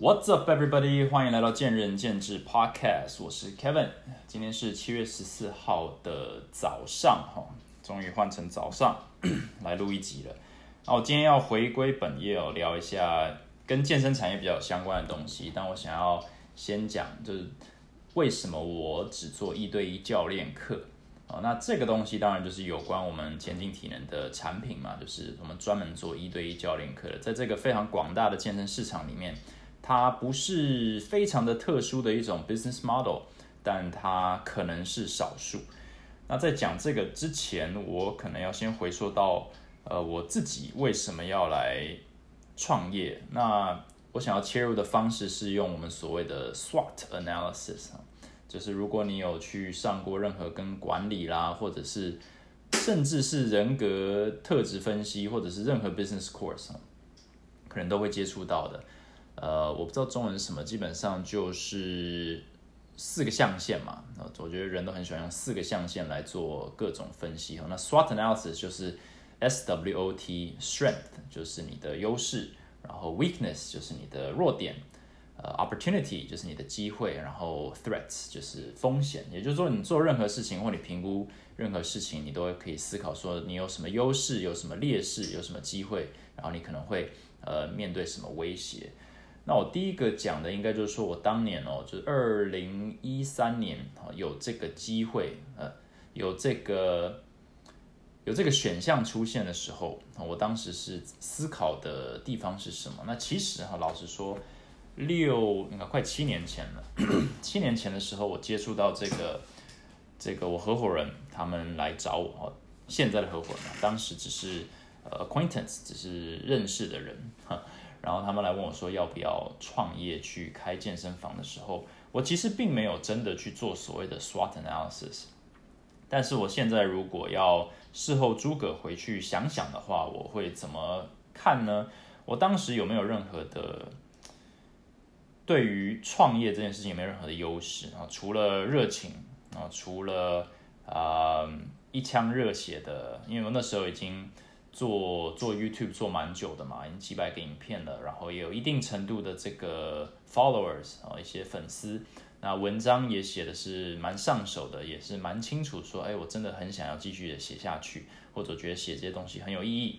What's up, everybody？欢迎来到见仁见智 Podcast，我是 Kevin。今天是七月十四号的早上，哈，终于换成早上 来录一集了。那我今天要回归本业哦，聊一下跟健身产业比较相关的东西。但我想要先讲，就是为什么我只做一对一教练课啊？那这个东西当然就是有关我们前进体能的产品嘛，就是我们专门做一对一教练课的，在这个非常广大的健身市场里面。它不是非常的特殊的一种 business model，但它可能是少数。那在讲这个之前，我可能要先回溯到，呃，我自己为什么要来创业。那我想要切入的方式是用我们所谓的 SWOT analysis，就是如果你有去上过任何跟管理啦，或者是甚至是人格特质分析，或者是任何 business course，可能都会接触到的。呃，我不知道中文是什么，基本上就是四个象限嘛。我觉得人都很喜欢用四个象限来做各种分析哈。那 SWOT analysis 就是 S W O T，strength 就是你的优势，然后 weakness 就是你的弱点，呃，opportunity 就是你的机会，然后 threats 就是风险。也就是说，你做任何事情或你评估任何事情，你都可以思考说你有什么优势，有什么劣势，有什么机会，然后你可能会呃面对什么威胁。那我第一个讲的应该就是说我当年哦，就是二零一三年啊，有这个机会，呃，有这个有这个选项出现的时候，我当时是思考的地方是什么？那其实哈，老实说，六应该快七年前了，七年前的时候，我接触到这个这个我合伙人他们来找我，现在的合伙人，当时只是呃 acquaintance，只是认识的人哈。然后他们来问我说要不要创业去开健身房的时候，我其实并没有真的去做所谓的 SWOT analysis。但是我现在如果要事后诸葛回去想想的话，我会怎么看呢？我当时有没有任何的对于创业这件事情有没有任何的优势啊？除了热情啊，除了啊一腔热血的，因为我那时候已经。做做 YouTube 做蛮久的嘛，已经几百个影片了，然后也有一定程度的这个 followers 啊，一些粉丝。那文章也写的是蛮上手的，也是蛮清楚，说哎，我真的很想要继续的写下去，或者觉得写这些东西很有意义。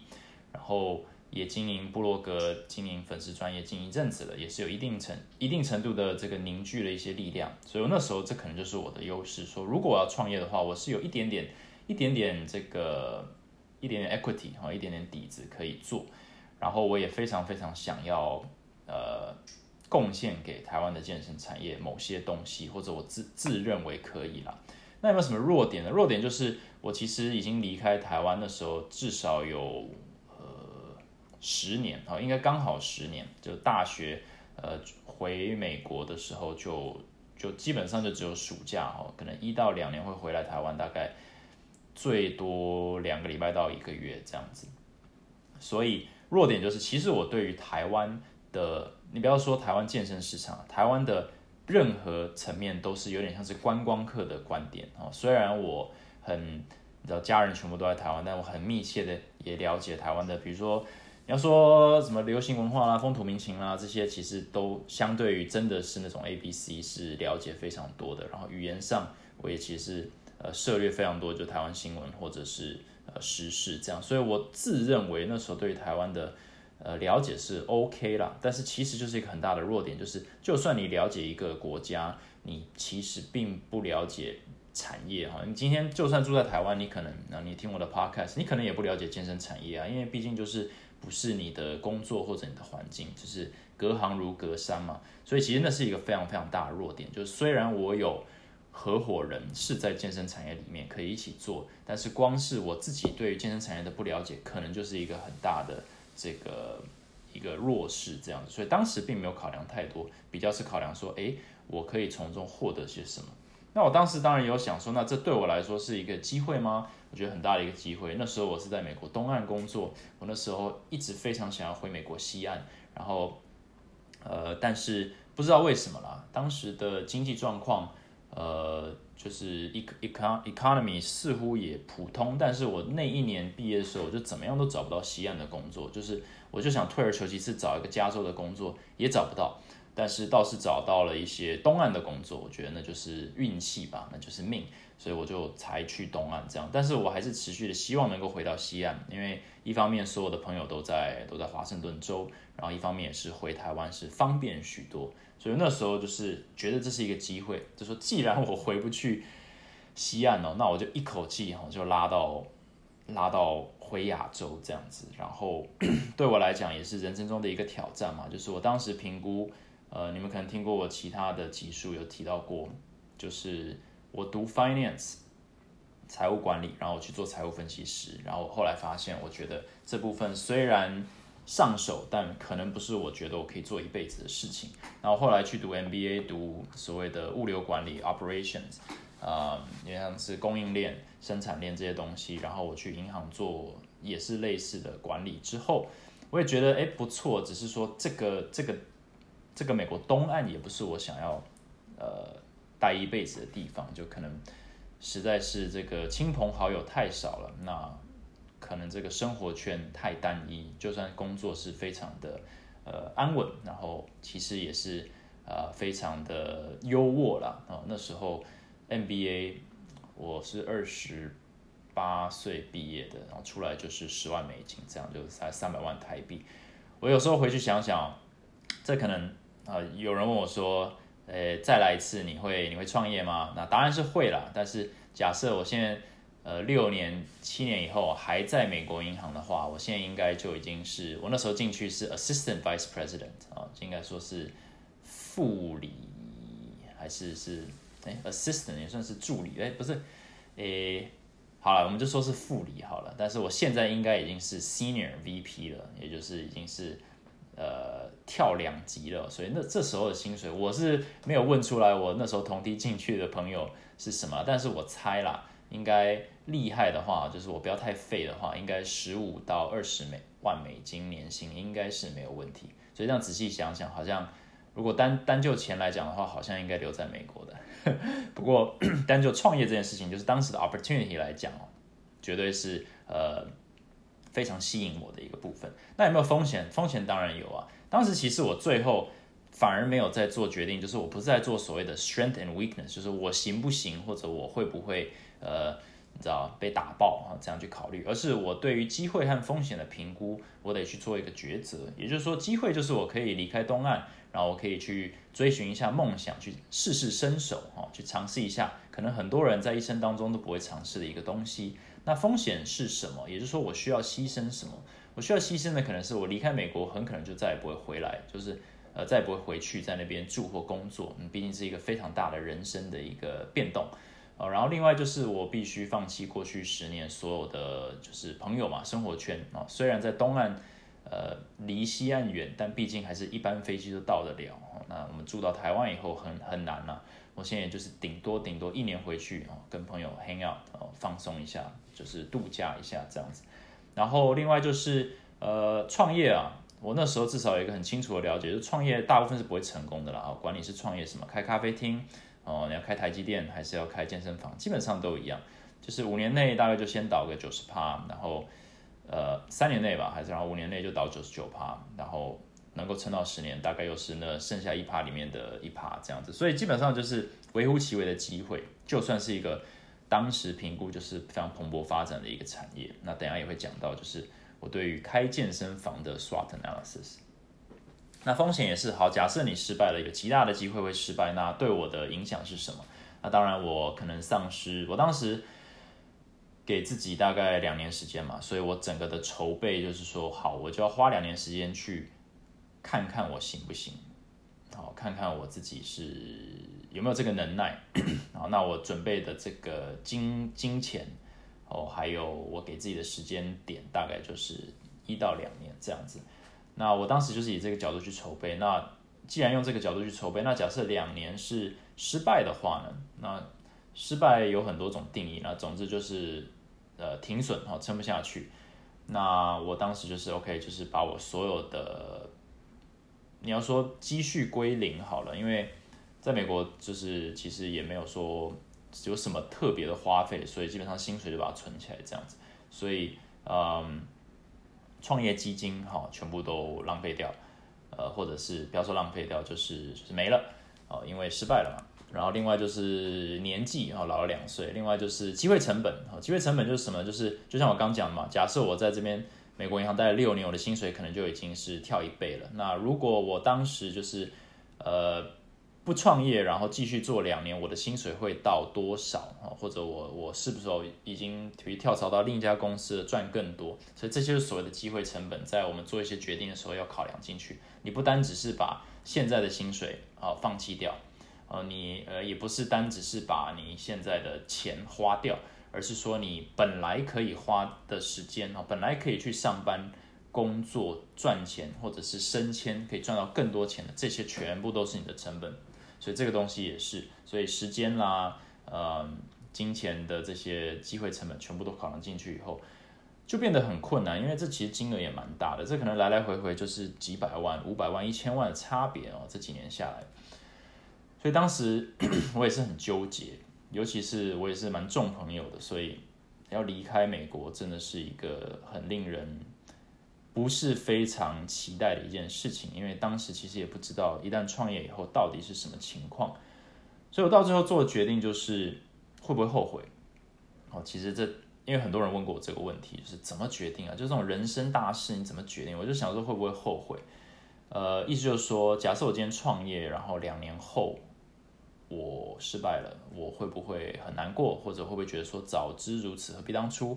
然后也经营部落格，经营粉丝专业，经营一阵子了，也是有一定程一定程度的这个凝聚了一些力量。所以那时候这可能就是我的优势，说如果我要创业的话，我是有一点点一点点这个。一点点 equity 哈，一点点底子可以做，然后我也非常非常想要呃贡献给台湾的健身产业某些东西，或者我自自认为可以啦。那有没有什么弱点呢？弱点就是我其实已经离开台湾的时候至少有呃十年啊，应该刚好十年，就大学呃回美国的时候就就基本上就只有暑假哈，可能一到两年会回来台湾，大概。最多两个礼拜到一个月这样子，所以弱点就是，其实我对于台湾的，你不要说台湾健身市场，台湾的任何层面都是有点像是观光客的观点哦。虽然我很，你知道家人全部都在台湾，但我很密切的也了解台湾的，比如说你要说什么流行文化啦、风土民情啦这些，其实都相对于真的是那种 A B C 是了解非常多的。然后语言上，我也其实。呃，涉猎非常多，就台湾新闻或者是呃时事这样，所以我自认为那时候对于台湾的呃了解是 OK 啦，但是其实就是一个很大的弱点，就是就算你了解一个国家，你其实并不了解产业哈。你今天就算住在台湾，你可能那你听我的 podcast，你可能也不了解健身产业啊，因为毕竟就是不是你的工作或者你的环境，就是隔行如隔山嘛。所以其实那是一个非常非常大的弱点，就是虽然我有。合伙人是在健身产业里面可以一起做，但是光是我自己对于健身产业的不了解，可能就是一个很大的这个一个弱势这样子，所以当时并没有考量太多，比较是考量说，诶，我可以从中获得些什么。那我当时当然有想说，那这对我来说是一个机会吗？我觉得很大的一个机会。那时候我是在美国东岸工作，我那时候一直非常想要回美国西岸，然后呃，但是不知道为什么啦，当时的经济状况。呃，就是 econ economy 似乎也普通，但是我那一年毕业的时候，我就怎么样都找不到西岸的工作，就是我就想退而求其次找一个加州的工作，也找不到。但是倒是找到了一些东岸的工作，我觉得那就是运气吧，那就是命，所以我就才去东岸这样。但是我还是持续的希望能够回到西岸，因为一方面所有的朋友都在都在华盛顿州，然后一方面也是回台湾是方便许多，所以那时候就是觉得这是一个机会，就说既然我回不去西岸哦，那我就一口气哈就拉到拉到。回亚洲这样子，然后 对我来讲也是人生中的一个挑战嘛。就是我当时评估，呃，你们可能听过我其他的集数有提到过，就是我读 finance 财务管理，然后我去做财务分析师，然后后来发现，我觉得这部分虽然上手，但可能不是我觉得我可以做一辈子的事情。然后后来去读 MBA，读所谓的物流管理 operations。啊，也像是供应链、生产链这些东西，然后我去银行做也是类似的管理之后，我也觉得哎不错，只是说这个这个这个美国东岸也不是我想要呃待一辈子的地方，就可能实在是这个亲朋好友太少了，那可能这个生活圈太单一，就算工作是非常的呃安稳，然后其实也是呃非常的优渥了啊，那时候。MBA，我是二十八岁毕业的，然后出来就是十万美金，这样就才三百万台币。我有时候回去想想，这可能啊，有人问我说，呃，再来一次你会你会创业吗？那当然是会啦。但是假设我现在呃六年七年以后还在美国银行的话，我现在应该就已经是我那时候进去是 Assistant Vice President 啊，应该说是副理还是是。哎，assistant 也算是助理，哎，不是，哎，好了，我们就说是副理好了。但是我现在应该已经是 senior VP 了，也就是已经是呃跳两级了。所以那这时候的薪水，我是没有问出来，我那时候同梯进去的朋友是什么，但是我猜啦，应该厉害的话，就是我不要太废的话，应该十五到二十美万美金年薪应该是没有问题。所以这样仔细想想，好像如果单单就钱来讲的话，好像应该留在美国的。不过，单就创业这件事情，就是当时的 opportunity 来讲，绝对是呃非常吸引我的一个部分。那有没有风险？风险当然有啊。当时其实我最后反而没有在做决定，就是我不是在做所谓的 strength and weakness，就是我行不行或者我会不会呃你知道被打爆啊这样去考虑，而是我对于机会和风险的评估，我得去做一个抉择。也就是说，机会就是我可以离开东岸。然后我可以去追寻一下梦想，去试试身手，哈，去尝试一下可能很多人在一生当中都不会尝试的一个东西。那风险是什么？也就是说，我需要牺牲什么？我需要牺牲的可能是我离开美国，很可能就再也不会回来，就是呃再也不会回去在那边住或工作。嗯，毕竟是一个非常大的人生的一个变动。呃，然后另外就是我必须放弃过去十年所有的就是朋友嘛，生活圈啊，虽然在东岸。呃，离西岸远，但毕竟还是一般飞机都到得了。那我们住到台湾以后很很难了。我现在就是顶多顶多一年回去哦，跟朋友 hang out 哦，放松一下，就是度假一下这样子。然后另外就是呃创业啊，我那时候至少有一个很清楚的了解，就创业大部分是不会成功的啦。管你是创业什么，开咖啡厅哦，你要开台积电还是要开健身房，基本上都一样，就是五年内大概就先倒个九十趴，然后。呃，三年内吧，还是然后五年内就倒九十九趴，然后能够撑到十年，大概又是那剩下一趴里面的一趴这样子，所以基本上就是微乎其微的机会，就算是一个当时评估就是非常蓬勃发展的一个产业。那等下也会讲到，就是我对于开健身房的 SWOT analysis。那风险也是好，假设你失败了，有极大的机会会失败，那对我的影响是什么？那当然我可能丧失，我当时。给自己大概两年时间嘛，所以我整个的筹备就是说，好，我就要花两年时间去看看我行不行，好，看看我自己是有没有这个能耐，那我准备的这个金金钱，哦，还有我给自己的时间点，大概就是一到两年这样子。那我当时就是以这个角度去筹备。那既然用这个角度去筹备，那假设两年是失败的话呢？那失败有很多种定义。那总之就是。呃，停损哈，撑不下去。那我当时就是 OK，就是把我所有的，你要说积蓄归零好了，因为在美国就是其实也没有说有什么特别的花费，所以基本上薪水就把它存起来这样子。所以，嗯，创业基金哈全部都浪费掉，呃，或者是不要说浪费掉，就是就是没了哦，因为失败了嘛。然后另外就是年纪啊，老了两岁。另外就是机会成本啊，机会成本就是什么？就是就像我刚讲的嘛，假设我在这边美国银行待了六年，我的薪水可能就已经是跳一倍了。那如果我当时就是呃不创业，然后继续做两年，我的薪水会到多少啊？或者我我是不是已经于跳槽到另一家公司赚更多？所以这就是所谓的机会成本，在我们做一些决定的时候要考量进去。你不单只是把现在的薪水啊放弃掉。呃，你呃也不是单只是把你现在的钱花掉，而是说你本来可以花的时间哦，本来可以去上班、工作赚钱，或者是升迁可以赚到更多钱的，这些全部都是你的成本。所以这个东西也是，所以时间啦，呃，金钱的这些机会成本全部都考量进去以后，就变得很困难，因为这其实金额也蛮大的，这可能来来回回就是几百万、五百万、一千万的差别哦，这几年下来。所以当时 我也是很纠结，尤其是我也是蛮重朋友的，所以要离开美国真的是一个很令人不是非常期待的一件事情。因为当时其实也不知道一旦创业以后到底是什么情况，所以我到最后做的决定就是会不会后悔。哦，其实这因为很多人问过我这个问题，就是怎么决定啊？就这种人生大事你怎么决定？我就想说会不会后悔？呃，意思就是说，假设我今天创业，然后两年后。我失败了，我会不会很难过，或者会不会觉得说早知如此何必当初？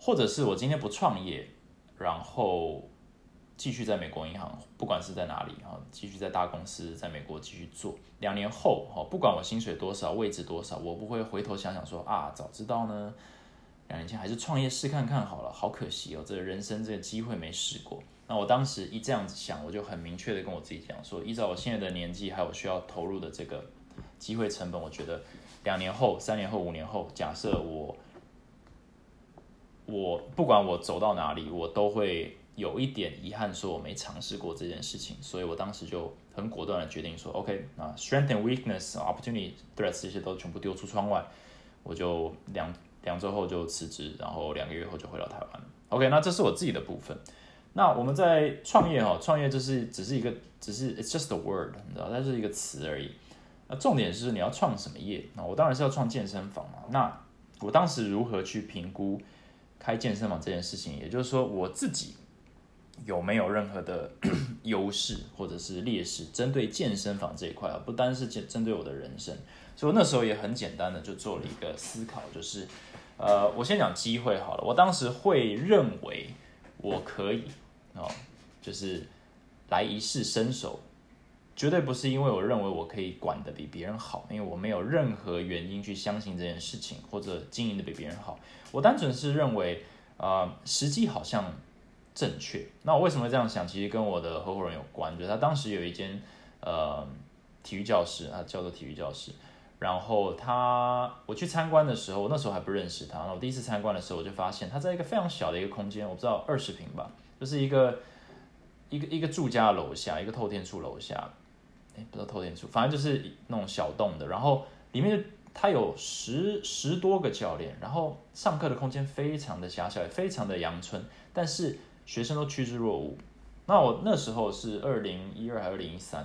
或者是我今天不创业，然后继续在美国银行，不管是在哪里啊，继续在大公司在美国继续做，两年后哈，不管我薪水多少，位置多少，我不会回头想想说啊，早知道呢，两年前还是创业试看看好了，好可惜哦，这人生这个机会没试过。那我当时一这样子想，我就很明确的跟我自己讲说，依照我现在的年纪，还有需要投入的这个。机会成本，我觉得两年后、三年后、五年后，假设我我不管我走到哪里，我都会有一点遗憾，说我没尝试过这件事情。所以我当时就很果断的决定说，OK，啊，strength and weakness、opportunity threats 这些都全部丢出窗外，我就两两周后就辞职，然后两个月后就回到台湾。OK，那这是我自己的部分。那我们在创业哈，创业就是只是一个，只是 it's just a word，你知道，它是一个词而已。那重点是你要创什么业？那我当然是要创健身房嘛。那我当时如何去评估开健身房这件事情？也就是说，我自己有没有任何的 优势或者是劣势？针对健身房这一块啊，不单是针针对我的人生，所以那时候也很简单的就做了一个思考，就是呃，我先讲机会好了。我当时会认为我可以哦，就是来一试身手。绝对不是因为我认为我可以管的比别人好，因为我没有任何原因去相信这件事情或者经营的比别人好。我单纯是认为，呃，时机好像正确。那我为什么这样想？其实跟我的合伙人有关，就是他当时有一间呃体育教室啊，叫做体育教室。然后他我去参观的时候，我那时候还不认识他。那我第一次参观的时候，我就发现他在一个非常小的一个空间，我不知道二十平吧，就是一个一个一个住家楼下，一个透天处楼下。不知道透天处，反正就是那种小洞的，然后里面它有十十多个教练，然后上课的空间非常的狭小，也非常的阳春，但是学生都趋之若鹜。那我那时候是二零一二还是二零一三，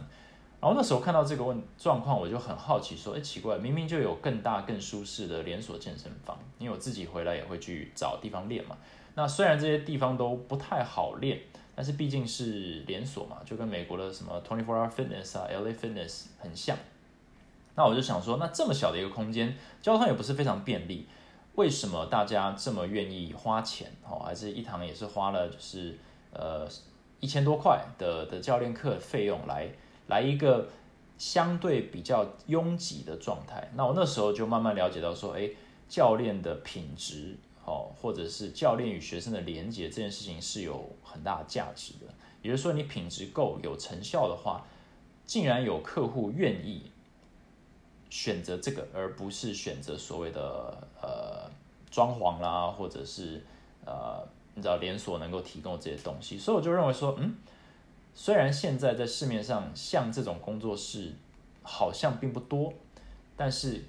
然后那时候看到这个问状况，我就很好奇，说，哎，奇怪，明明就有更大更舒适的连锁健身房，因为我自己回来也会去找地方练嘛。那虽然这些地方都不太好练。但是毕竟是连锁嘛，就跟美国的什么 Twenty Four Hour Fitness 啊，LA Fitness 很像。那我就想说，那这么小的一个空间，交通也不是非常便利，为什么大家这么愿意花钱？哦，还是一堂也是花了就是呃一千多块的的教练课费用来来一个相对比较拥挤的状态。那我那时候就慢慢了解到说，哎，教练的品质。哦，或者是教练与学生的连接这件事情是有很大价值的。也就是说，你品质够有成效的话，竟然有客户愿意选择这个，而不是选择所谓的呃装潢啦，或者是呃你知道连锁能够提供这些东西。所以我就认为说，嗯，虽然现在在市面上像这种工作室好像并不多，但是。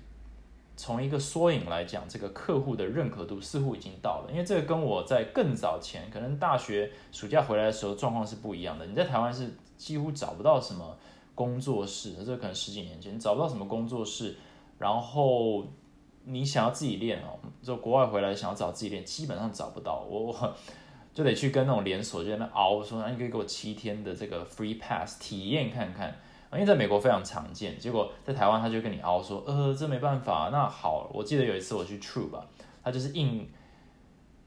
从一个缩影来讲，这个客户的认可度似乎已经到了，因为这个跟我在更早前，可能大学暑假回来的时候状况是不一样的。你在台湾是几乎找不到什么工作室，这可能十几年前找不到什么工作室，然后你想要自己练哦，就国外回来想要找自己练，基本上找不到，我我就得去跟那种连锁就在那熬，说那你可以给我七天的这个 free pass 体验看看。因为在美国非常常见，结果在台湾他就跟你凹说，呃，这没办法。那好，我记得有一次我去 True 吧，他就是硬，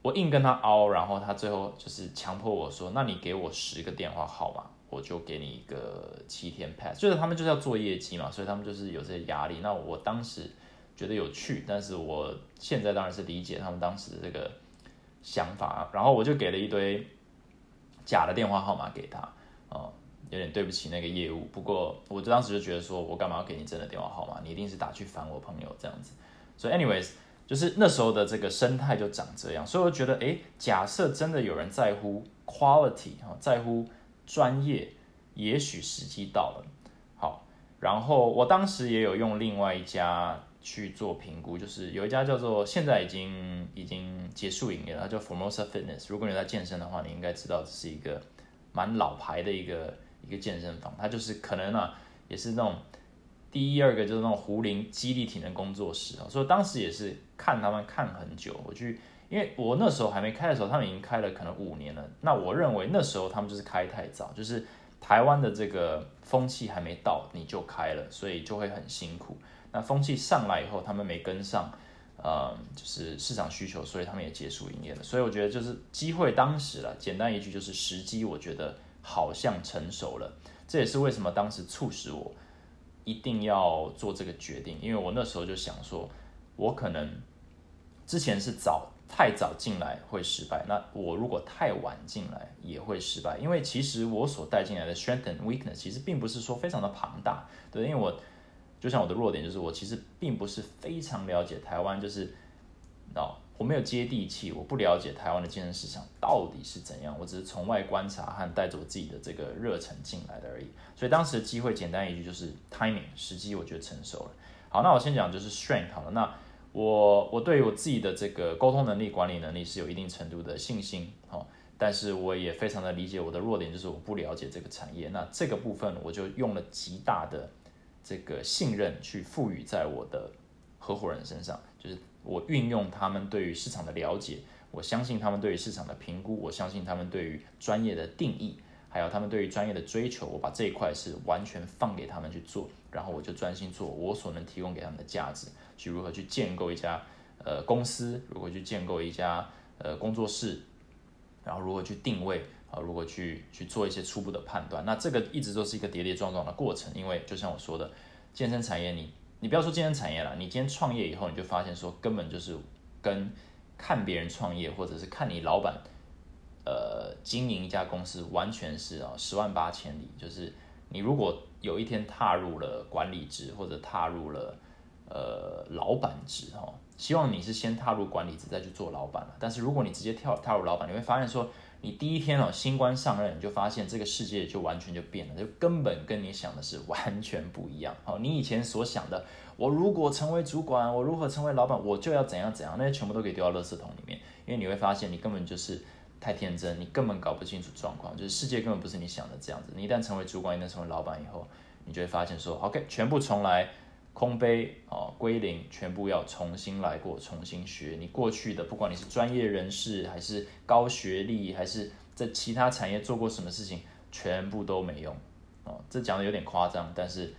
我硬跟他凹，然后他最后就是强迫我说，那你给我十个电话号码，我就给你一个七天 pass。就是他们就是要做业绩嘛，所以他们就是有这些压力。那我当时觉得有趣，但是我现在当然是理解他们当时的这个想法，然后我就给了一堆假的电话号码给他，哦。有点对不起那个业务，不过我当时就觉得说，我干嘛要给你真的电话号码？你一定是打去烦我朋友这样子。所以，anyways，就是那时候的这个生态就长这样。所以我觉得，诶，假设真的有人在乎 quality 哈，在乎专业，也许时机到了。好，然后我当时也有用另外一家去做评估，就是有一家叫做现在已经已经结束营业了，它叫 Formosa Fitness。如果你在健身的话，你应该知道这是一个蛮老牌的一个。一个健身房，它就是可能啊，也是那种第一、二个就是那种胡林激励体能工作室啊，所以当时也是看他们看很久。我去，因为我那时候还没开的时候，他们已经开了可能五年了。那我认为那时候他们就是开太早，就是台湾的这个风气还没到，你就开了，所以就会很辛苦。那风气上来以后，他们没跟上，呃，就是市场需求，所以他们也结束营业了。所以我觉得就是机会当时了，简单一句就是时机，我觉得。好像成熟了，这也是为什么当时促使我一定要做这个决定，因为我那时候就想说，我可能之前是早太早进来会失败，那我如果太晚进来也会失败，因为其实我所带进来的 strength and weakness 其实并不是说非常的庞大，对，因为我就像我的弱点就是我其实并不是非常了解台湾，就是哦。我没有接地气，我不了解台湾的健身市场到底是怎样，我只是从外观察和带着我自己的这个热忱进来的而已。所以当时的机会，简单一句就是 timing 时机，我觉得成熟了。好，那我先讲就是 strength 好了。那我我对于我自己的这个沟通能力、管理能力是有一定程度的信心，好，但是我也非常的理解我的弱点，就是我不了解这个产业。那这个部分我就用了极大的这个信任去赋予在我的合伙人身上，就是。我运用他们对于市场的了解，我相信他们对于市场的评估，我相信他们对于专业的定义，还有他们对于专业的追求，我把这一块是完全放给他们去做，然后我就专心做我所能提供给他们的价值，去如何去建构一家呃公司，如何去建构一家呃工作室，然后如何去定位啊，如何去去做一些初步的判断，那这个一直都是一个跌跌撞撞的过程，因为就像我说的，健身产业你。你不要说健身产业了，你今天创业以后，你就发现说根本就是跟看别人创业，或者是看你老板呃经营一家公司，完全是啊十万八千里。就是你如果有一天踏入了管理职，或者踏入了呃老板职哈，希望你是先踏入管理职再去做老板了。但是如果你直接跳踏入老板，你会发现说。你第一天哦，新官上任，你就发现这个世界就完全就变了，就根本跟你想的是完全不一样。好，你以前所想的，我如果成为主管，我如何成为老板，我就要怎样怎样，那些全部都可以丢到垃圾桶里面，因为你会发现你根本就是太天真，你根本搞不清楚状况，就是世界根本不是你想的这样子。你一旦成为主管，一旦成为老板以后，你就会发现说，OK，全部重来。空杯哦，归零，全部要重新来过，重新学。你过去的，不管你是专业人士，还是高学历，还是在其他产业做过什么事情，全部都没用哦。这讲的有点夸张，但是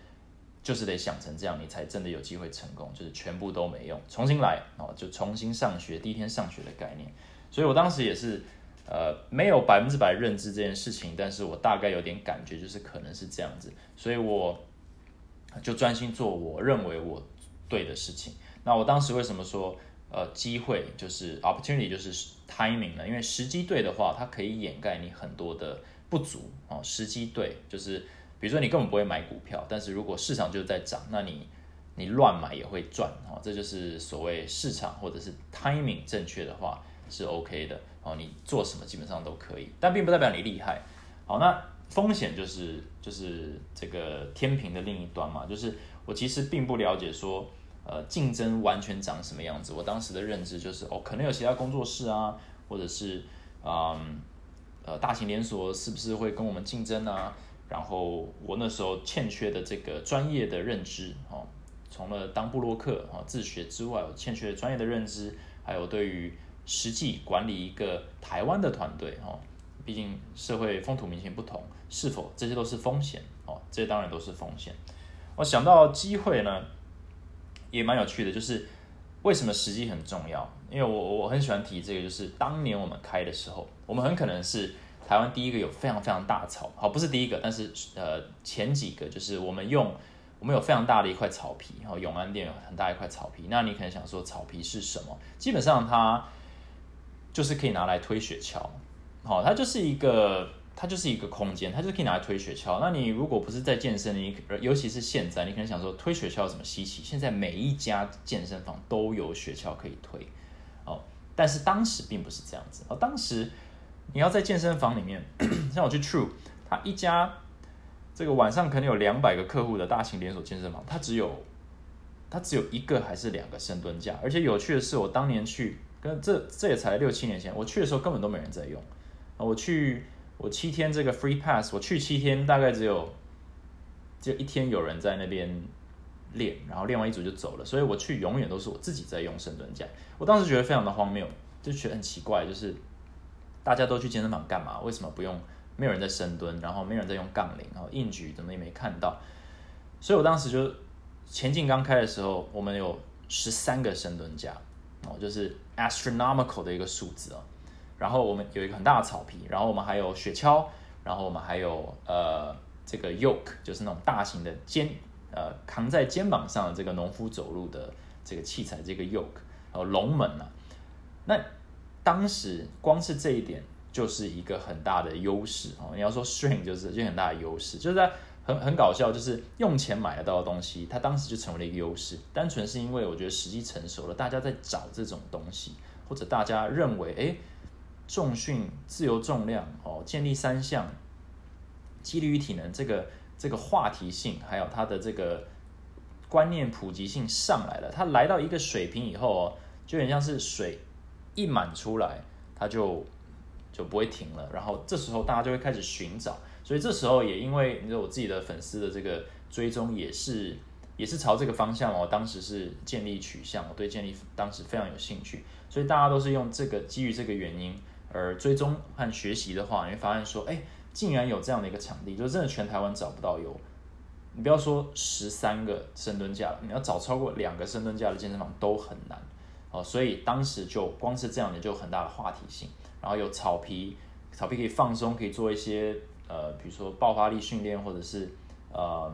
就是得想成这样，你才真的有机会成功。就是全部都没用，重新来哦，就重新上学，第一天上学的概念。所以我当时也是呃，没有百分之百认知这件事情，但是我大概有点感觉，就是可能是这样子，所以我。就专心做我认为我对的事情。那我当时为什么说呃机会就是 opportunity 就是 timing 呢？因为时机对的话，它可以掩盖你很多的不足哦。时机对就是比如说你根本不会买股票，但是如果市场就是在涨，那你你乱买也会赚哦。这就是所谓市场或者是 timing 正确的话是 OK 的哦。你做什么基本上都可以，但并不代表你厉害。好，那。风险就是就是这个天平的另一端嘛，就是我其实并不了解说，呃，竞争完全长什么样子。我当时的认知就是，哦，可能有其他工作室啊，或者是，嗯，呃，大型连锁是不是会跟我们竞争啊？然后我那时候欠缺的这个专业的认知哦，除了当布洛克哦自学之外，我欠缺专业的认知，还有对于实际管理一个台湾的团队哦，毕竟社会风土民情不同，是否这些都是风险哦？这些当然都是风险。我想到机会呢，也蛮有趣的，就是为什么时机很重要？因为我我很喜欢提这个，就是当年我们开的时候，我们很可能是。台湾第一个有非常非常大草，好不是第一个，但是呃前几个就是我们用我们有非常大的一块草皮，然后永安店有很大一块草皮。那你可能想说草皮是什么？基本上它就是可以拿来推雪橇，好，它就是一个它就是一个空间，它就可以拿来推雪橇。那你如果不是在健身，你尤其是现在，你可能想说推雪橇有什么稀奇？现在每一家健身房都有雪橇可以推，哦，但是当时并不是这样子，哦，当时。你要在健身房里面，像我去 True，他一家这个晚上可能有两百个客户的大型连锁健身房，它只有它只有一个还是两个深蹲架，而且有趣的是，我当年去跟这这也才六七年前，我去的时候根本都没人在用啊。我去我七天这个 Free Pass，我去七天大概只有只有一天有人在那边练，然后练完一组就走了，所以我去永远都是我自己在用深蹲架。我当时觉得非常的荒谬，就觉得很奇怪，就是。大家都去健身房干嘛？为什么不用？没有人在深蹲，然后没有人在用杠铃，然后硬举怎么也没看到。所以我当时就前进刚开的时候，我们有十三个深蹲架哦，就是 astronomical 的一个数字哦。然后我们有一个很大的草皮，然后我们还有雪橇，然后我们还有呃这个 yoke，就是那种大型的肩呃扛在肩膀上的这个农夫走路的这个器材，这个 yoke，然后龙门啊，那。当时光是这一点就是一个很大的优势哦。你要说 string 就是就很大的优势，就是在很很搞笑，就是用钱买得到的东西，它当时就成为了一个优势。单纯是因为我觉得时机成熟了，大家在找这种东西，或者大家认为，哎，重训、自由重量哦，建立三项、肌力与体能这个这个话题性，还有它的这个观念普及性上来了。它来到一个水平以后哦，就有点像是水。一满出来，它就就不会停了。然后这时候大家就会开始寻找，所以这时候也因为你知道我自己的粉丝的这个追踪也是也是朝这个方向。哦当时是建立取向，我对建立当时非常有兴趣，所以大家都是用这个基于这个原因而追踪和学习的话，你会发现说，哎，竟然有这样的一个场地，就真的全台湾找不到有。你不要说十三个深蹲架，你要找超过两个深蹲架的健身房都很难。哦，所以当时就光是这样的就有很大的话题性，然后有草皮，草皮可以放松，可以做一些呃，比如说爆发力训练，或者是呃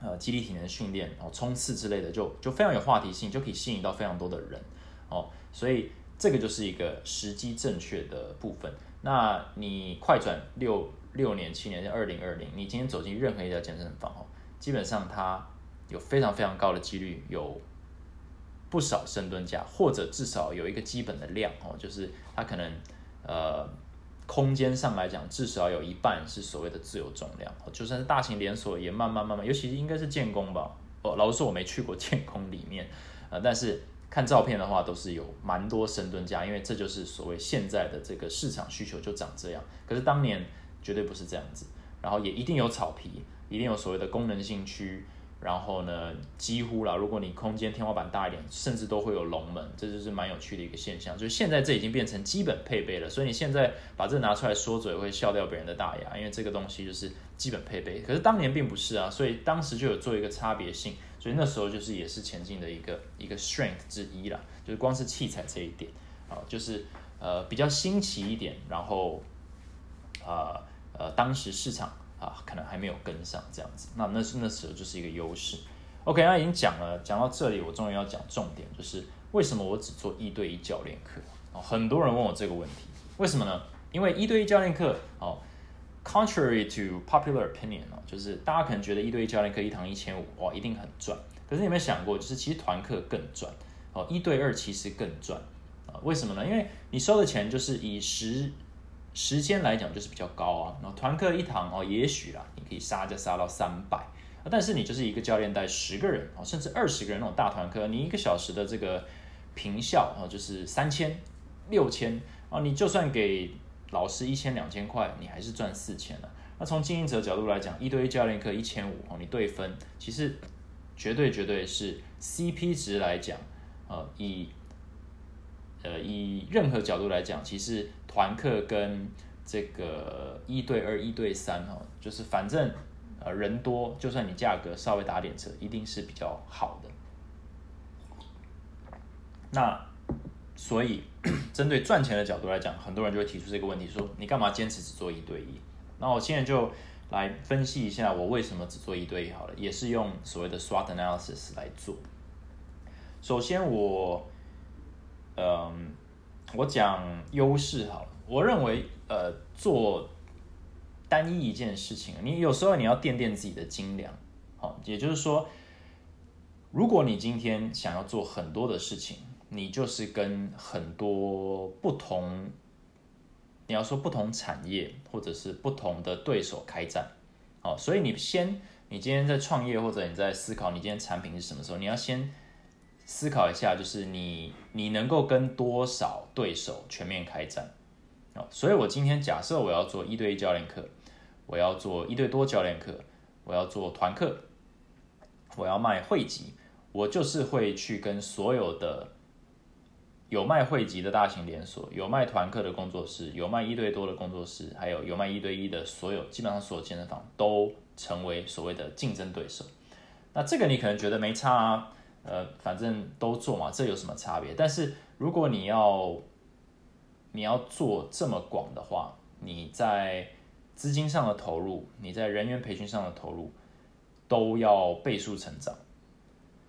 呃肌力体能训练，然后冲刺之类的，就就非常有话题性，就可以吸引到非常多的人哦。所以这个就是一个时机正确的部分。那你快转六六年、七年，二零二零，你今天走进任何一家健身房哦，基本上它有非常非常高的几率有。不少深蹲架，或者至少有一个基本的量哦，就是它可能呃空间上来讲，至少有一半是所谓的自由重量。就算是大型连锁，也慢慢慢慢，尤其是应该是建工吧。哦，老实说我没去过建工里面，呃，但是看照片的话，都是有蛮多深蹲架，因为这就是所谓现在的这个市场需求就长这样。可是当年绝对不是这样子，然后也一定有草皮，一定有所谓的功能性区。然后呢，几乎啦，如果你空间天花板大一点，甚至都会有龙门，这就是蛮有趣的一个现象。就是现在这已经变成基本配备了，所以你现在把这拿出来说嘴，会笑掉别人的大牙，因为这个东西就是基本配备。可是当年并不是啊，所以当时就有做一个差别性，所以那时候就是也是前进的一个一个 strength 之一啦，就是光是器材这一点啊，就是呃比较新奇一点，然后啊呃当时市场。啊，可能还没有跟上这样子，那那是那时候就是一个优势。OK，那已经讲了，讲到这里，我终于要讲重点，就是为什么我只做一对一教练课哦，很多人问我这个问题，为什么呢？因为一对一教练课哦，contrary to popular opinion 哦，就是大家可能觉得一对一教练课一堂一千五哇，一定很赚。可是你有没有想过，就是其实团课更赚哦，一对二其实更赚啊？为什么呢？因为你收的钱就是以时。时间来讲就是比较高啊，那团课一堂哦，也许啦，你可以杀就杀到三百，但是你就是一个教练带十个人哦，甚至二十个人那种大团课，你一个小时的这个平效啊，就是三千、六千啊，你就算给老师一千、两千块，你还是赚四千了。那从经营者角度来讲，一对一教练课一千五哦，你对分，其实绝对绝对是 CP 值来讲，呃，以呃以任何角度来讲，其实团课跟这个一对二、一对三哈，就是反正呃人多，就算你价格稍微打点折，一定是比较好的。那所以 针对赚钱的角度来讲，很多人就会提出这个问题，说你干嘛坚持只做一对一？那我现在就来分析一下我为什么只做一对一好了，也是用所谓的 SWOT analysis 来做。首先我，嗯，我讲优势好了。我认为，呃，做单一一件事情，你有时候你要垫垫自己的斤两，好，也就是说，如果你今天想要做很多的事情，你就是跟很多不同。你要说不同产业或者是不同的对手开战，哦，所以你先，你今天在创业或者你在思考你今天产品是什么时候，你要先思考一下，就是你你能够跟多少对手全面开战，哦，所以我今天假设我要做一对一教练课，我要做一对多教练课，我要做团课，我要卖会籍，我就是会去跟所有的。有卖汇集的大型连锁，有卖团课的工作室，有卖一对多的工作室，还有有卖一对一的所有，基本上所有健身房都成为所谓的竞争对手。那这个你可能觉得没差啊，呃，反正都做嘛，这有什么差别？但是如果你要你要做这么广的话，你在资金上的投入，你在人员培训上的投入，都要倍数成长。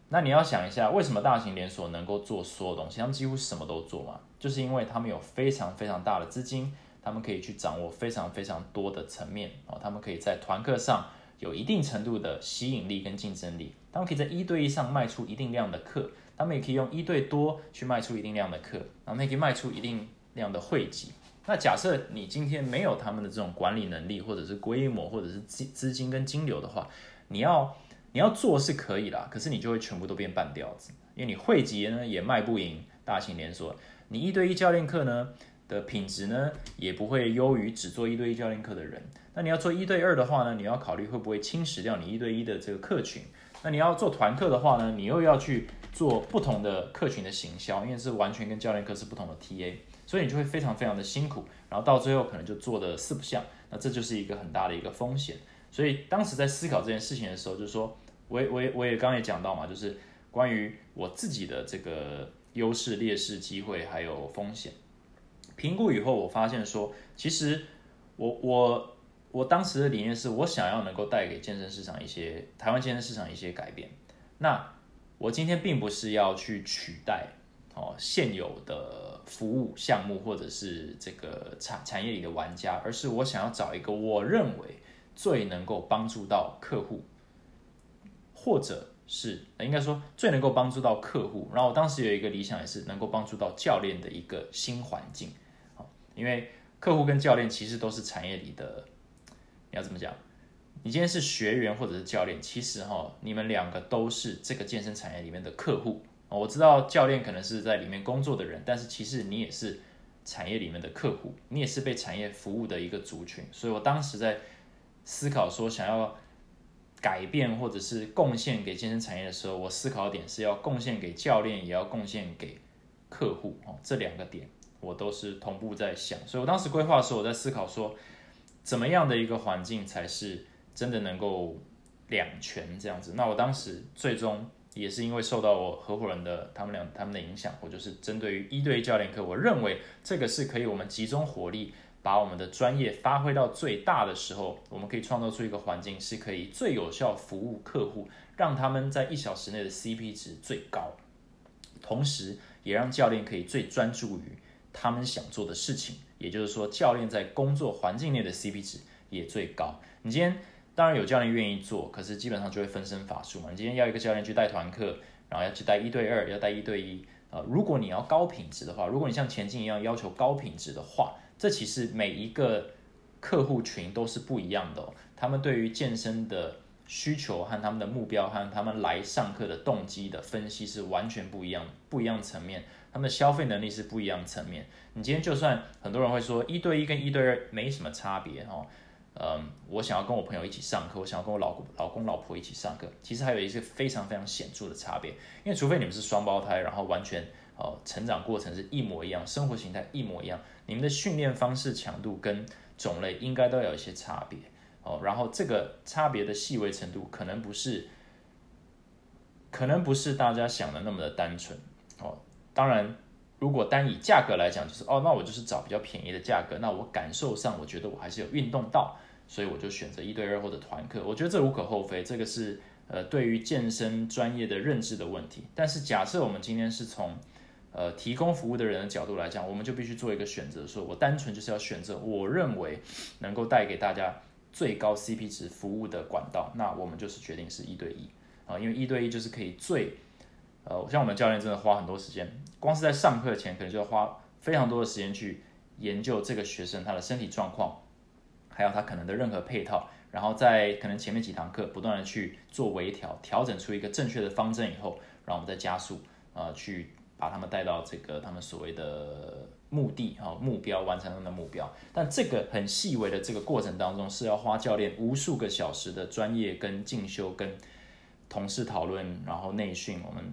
那你要想一下，为什么大型连锁能够做所有东西？他们几乎什么都做嘛，就是因为他们有非常非常大的资金，他们可以去掌握非常非常多的层面啊，他们可以在团课上有一定程度的吸引力跟竞争力，他们可以在一对一上卖出一定量的课，他们也可以用一对多去卖出一定量的课，然后也可以卖出一定量的会籍。那假设你今天没有他们的这种管理能力，或者是规模，或者是资资金跟金流的话，你要。你要做是可以啦，可是你就会全部都变半吊子，因为你汇集呢也卖不赢大型连锁，你一对一教练课呢的品质呢也不会优于只做一对一教练课的人。那你要做一对二的话呢，你要考虑会不会侵蚀掉你一对一的这个客群。那你要做团课的话呢，你又要去做不同的客群的行销，因为是完全跟教练课是不同的 TA，所以你就会非常非常的辛苦，然后到最后可能就做的四不像，那这就是一个很大的一个风险。所以当时在思考这件事情的时候，就是说，我也我也我也刚刚也讲到嘛，就是关于我自己的这个优势、劣势、机会还有风险评估以后，我发现说，其实我我我当时的理念是我想要能够带给健身市场一些台湾健身市场一些改变。那我今天并不是要去取代哦现有的服务项目或者是这个产产业里的玩家，而是我想要找一个我认为。最能够帮助到客户，或者是应该说最能够帮助到客户。然后我当时有一个理想，也是能够帮助到教练的一个新环境。因为客户跟教练其实都是产业里的，你要怎么讲？你今天是学员或者是教练，其实哈，你们两个都是这个健身产业里面的客户。我知道教练可能是在里面工作的人，但是其实你也是产业里面的客户，你也是被产业服务的一个族群。所以我当时在。思考说想要改变或者是贡献给健身产业的时候，我思考点是要贡献给教练，也要贡献给客户哦，这两个点我都是同步在想。所以我当时规划的时候，我在思考说，怎么样的一个环境才是真的能够两全这样子。那我当时最终也是因为受到我合伙人的他们俩他们的影响，我就是针对于一对一教练课，我认为这个是可以我们集中火力。把我们的专业发挥到最大的时候，我们可以创造出一个环境，是可以最有效服务客户，让他们在一小时内的 CP 值最高，同时也让教练可以最专注于他们想做的事情。也就是说，教练在工作环境内的 CP 值也最高。你今天当然有教练愿意做，可是基本上就会分身乏术嘛。你今天要一个教练去带团课，然后要去带一对二，要带一对一啊。如果你要高品质的话，如果你像前进一样要求高品质的话，这其实每一个客户群都是不一样的，他们对于健身的需求和他们的目标和他们来上课的动机的分析是完全不一样，不一样层面，他们的消费能力是不一样层面。你今天就算很多人会说一对一跟一对二没什么差别哈，嗯，我想要跟我朋友一起上课，我想要跟我老公老公老婆一起上课，其实还有一些非常非常显著的差别。因为除非你们是双胞胎，然后完全哦成长过程是一模一样，生活形态一模一样，你们的训练方式、强度跟种类应该都有一些差别哦。然后这个差别的细微程度可能不是，可能不是大家想的那么的单纯哦。当然。如果单以价格来讲，就是哦，那我就是找比较便宜的价格，那我感受上我觉得我还是有运动到，所以我就选择一对二或者团课，我觉得这无可厚非，这个是呃对于健身专业的认知的问题。但是假设我们今天是从呃提供服务的人的角度来讲，我们就必须做一个选择，说我单纯就是要选择我认为能够带给大家最高 CP 值服务的管道，那我们就是决定是一对一啊，因为一对一就是可以最。呃，像我们教练真的花很多时间，光是在上课前可能就要花非常多的时间去研究这个学生他的身体状况，还有他可能的任何配套，然后在可能前面几堂课不断的去做微调，调整出一个正确的方针以后，然后我们再加速，呃，去把他们带到这个他们所谓的目的哈目标完成他们的目标。但这个很细微的这个过程当中，是要花教练无数个小时的专业跟进修跟同事讨论，然后内训我们。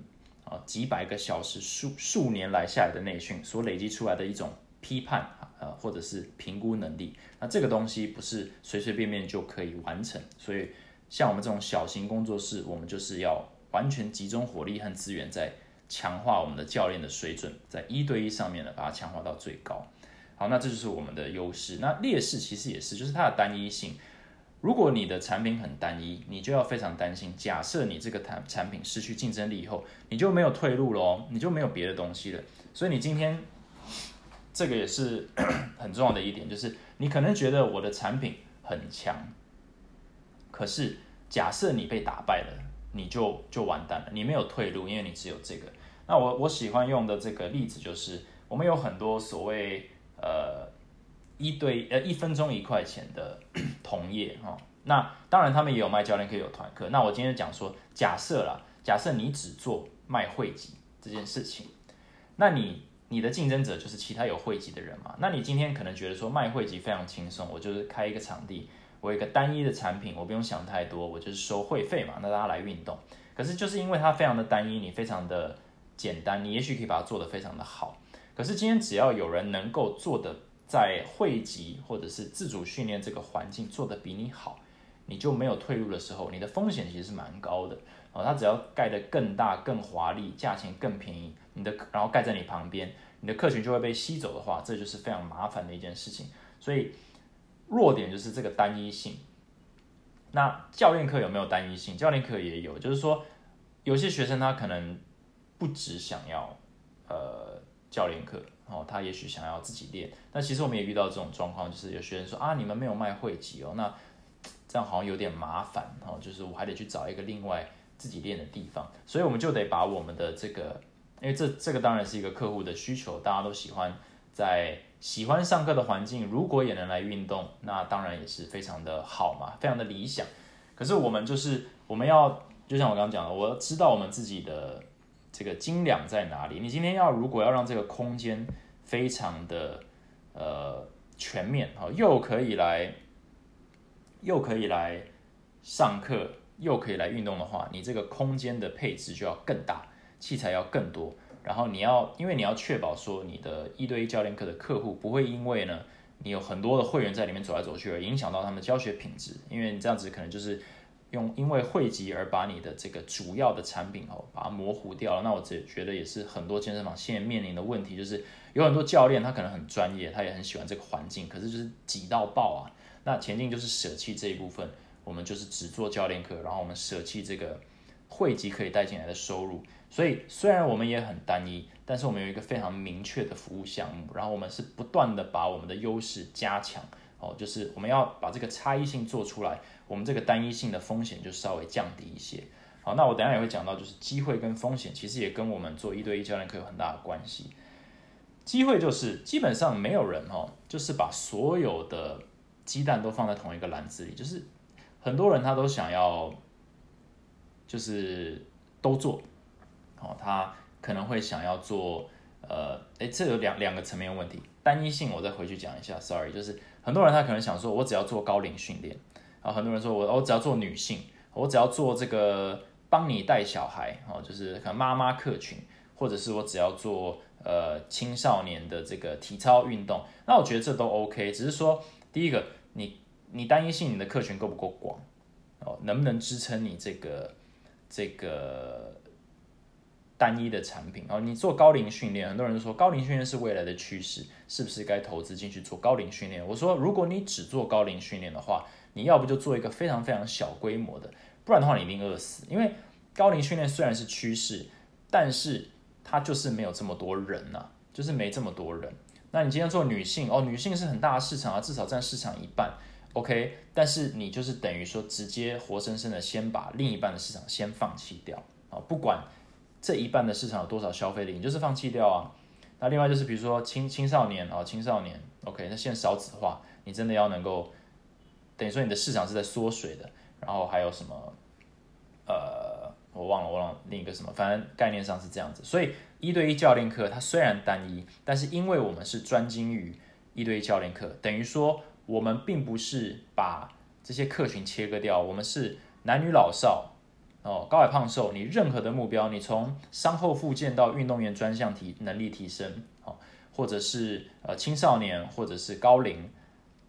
啊，几百个小时、数数年来下来的内训所累积出来的一种批判，呃，或者是评估能力，那这个东西不是随随便便就可以完成。所以，像我们这种小型工作室，我们就是要完全集中火力和资源，在强化我们的教练的水准，在一对一上面呢，把它强化到最高。好，那这就是我们的优势。那劣势其实也是，就是它的单一性。如果你的产品很单一，你就要非常担心。假设你这个产产品失去竞争力以后，你就没有退路喽，你就没有别的东西了。所以你今天这个也是 很重要的一点，就是你可能觉得我的产品很强，可是假设你被打败了，你就就完蛋了，你没有退路，因为你只有这个。那我我喜欢用的这个例子就是，我们有很多所谓呃。一对呃一分钟一块钱的 同业哈，那当然他们也有卖教练课有团课。那我今天讲说，假设啦，假设你只做卖会籍这件事情，那你你的竞争者就是其他有会籍的人嘛？那你今天可能觉得说卖会籍非常轻松，我就是开一个场地，我有一个单一的产品，我不用想太多，我就是收会费嘛，那大家来运动。可是就是因为它非常的单一，你非常的简单，你也许可以把它做得非常的好。可是今天只要有人能够做的。在汇集或者是自主训练这个环境做得比你好，你就没有退路的时候，你的风险其实是蛮高的哦。它只要盖得更大、更华丽，价钱更便宜，你的然后盖在你旁边，你的客群就会被吸走的话，这就是非常麻烦的一件事情。所以弱点就是这个单一性。那教练课有没有单一性？教练课也有，就是说有些学生他可能不只想要呃教练课。哦，他也许想要自己练，那其实我们也遇到这种状况，就是有学生说啊，你们没有卖会籍哦，那这样好像有点麻烦哦，就是我还得去找一个另外自己练的地方，所以我们就得把我们的这个，因为这这个当然是一个客户的需求，大家都喜欢在喜欢上课的环境，如果也能来运动，那当然也是非常的好嘛，非常的理想。可是我们就是我们要，就像我刚刚讲的，我要知道我们自己的。这个斤两在哪里？你今天要如果要让这个空间非常的呃全面哈，又可以来又可以来上课，又可以来运动的话，你这个空间的配置就要更大，器材要更多。然后你要，因为你要确保说你的一对一教练课的客户不会因为呢你有很多的会员在里面走来走去而影响到他们的教学品质，因为你这样子可能就是。用因为汇集而把你的这个主要的产品哦，把它模糊掉了。那我只觉得也是很多健身房现在面临的问题，就是有很多教练他可能很专业，他也很喜欢这个环境，可是就是挤到爆啊。那前进就是舍弃这一部分，我们就是只做教练课，然后我们舍弃这个汇集可以带进来的收入。所以虽然我们也很单一，但是我们有一个非常明确的服务项目，然后我们是不断的把我们的优势加强哦，就是我们要把这个差异性做出来。我们这个单一性的风险就稍微降低一些。好，那我等下也会讲到，就是机会跟风险其实也跟我们做一对一教练课有很大的关系。机会就是基本上没有人哦，就是把所有的鸡蛋都放在同一个篮子里，就是很多人他都想要，就是都做。哦，他可能会想要做，呃，诶，这有两两个层面问题。单一性我再回去讲一下，sorry，就是很多人他可能想说，我只要做高龄训练，然后很多人说我我只要做女性，我只要做这个帮你带小孩，哦，就是可能妈妈客群，或者是我只要做呃青少年的这个体操运动，那我觉得这都 OK，只是说第一个，你你单一性你的客群够不够广，哦，能不能支撑你这个这个。单一的产品，哦你做高龄训练，很多人说高龄训练是未来的趋势，是不是该投资进去做高龄训练？我说，如果你只做高龄训练的话，你要不就做一个非常非常小规模的，不然的话你一定饿死。因为高龄训练虽然是趋势，但是它就是没有这么多人呐，就是没这么多人。那你今天做女性哦，女性是很大的市场啊，至少占市场一半，OK。但是你就是等于说直接活生生的先把另一半的市场先放弃掉啊，不管。这一半的市场有多少消费力，你就是放弃掉啊。那另外就是比如说青青少年啊，青少年，OK，那现在少子化，你真的要能够等于说你的市场是在缩水的。然后还有什么？呃，我忘了，我忘了另一个什么，反正概念上是这样子。所以一对一教练课它虽然单一，但是因为我们是专精于一对一教练课，等于说我们并不是把这些客群切割掉，我们是男女老少。哦，高矮胖瘦，你任何的目标，你从伤后复健到运动员专项提能力提升，哦，或者是呃青少年，或者是高龄，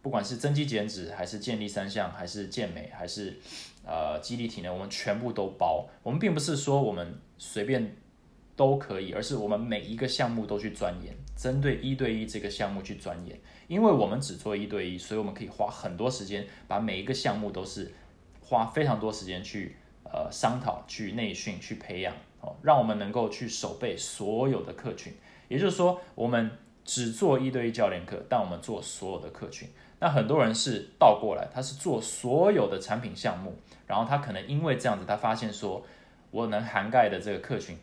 不管是增肌减脂，还是建立三项，还是健美，还是呃肌力体能，我们全部都包。我们并不是说我们随便都可以，而是我们每一个项目都去钻研，针对一对一这个项目去钻研。因为我们只做一对一，所以我们可以花很多时间，把每一个项目都是花非常多时间去。呃，商讨去内训去培养哦，让我们能够去守备所有的客群。也就是说，我们只做一对一教练课，但我们做所有的客群。那很多人是倒过来，他是做所有的产品项目，然后他可能因为这样子，他发现说，我能涵盖的这个客群，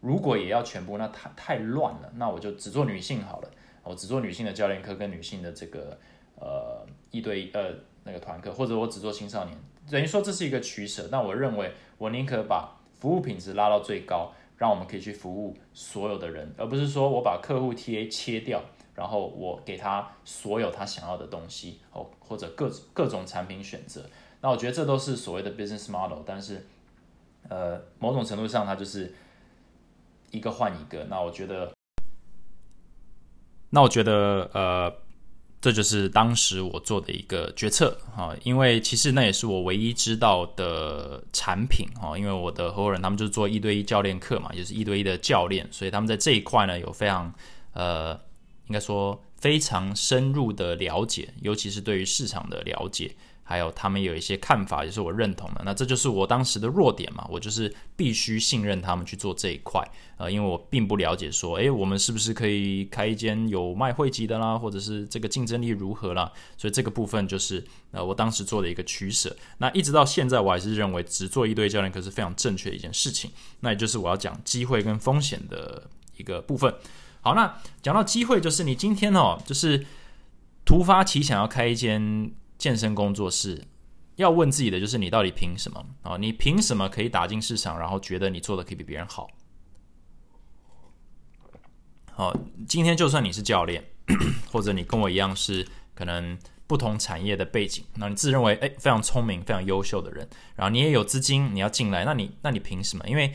如果也要全部，那太太乱了。那我就只做女性好了，我只做女性的教练课跟女性的这个呃一对一呃那个团课，或者我只做青少年。等于说这是一个取舍，那我认为我宁可把服务品质拉到最高，让我们可以去服务所有的人，而不是说我把客户 TA 切掉，然后我给他所有他想要的东西，哦或者各各种产品选择。那我觉得这都是所谓的 business model，但是呃某种程度上它就是一个换一个。那我觉得，那我觉得呃。这就是当时我做的一个决策啊，因为其实那也是我唯一知道的产品哈，因为我的合伙人他们就是做一对一教练课嘛，就是一对一的教练，所以他们在这一块呢有非常呃，应该说非常深入的了解，尤其是对于市场的了解。还有他们有一些看法，也是我认同的。那这就是我当时的弱点嘛，我就是必须信任他们去做这一块。呃，因为我并不了解说，诶，我们是不是可以开一间有卖会籍的啦，或者是这个竞争力如何啦？所以这个部分就是呃，我当时做的一个取舍。那一直到现在，我还是认为只做一对教练课是非常正确的一件事情。那也就是我要讲机会跟风险的一个部分。好，那讲到机会，就是你今天哦，就是突发奇想要开一间。健身工作室要问自己的就是你到底凭什么啊？你凭什么可以打进市场，然后觉得你做的可以比别人好？好，今天就算你是教练，或者你跟我一样是可能不同产业的背景，那你自认为诶非常聪明、非常优秀的人，然后你也有资金你要进来，那你那你凭什么？因为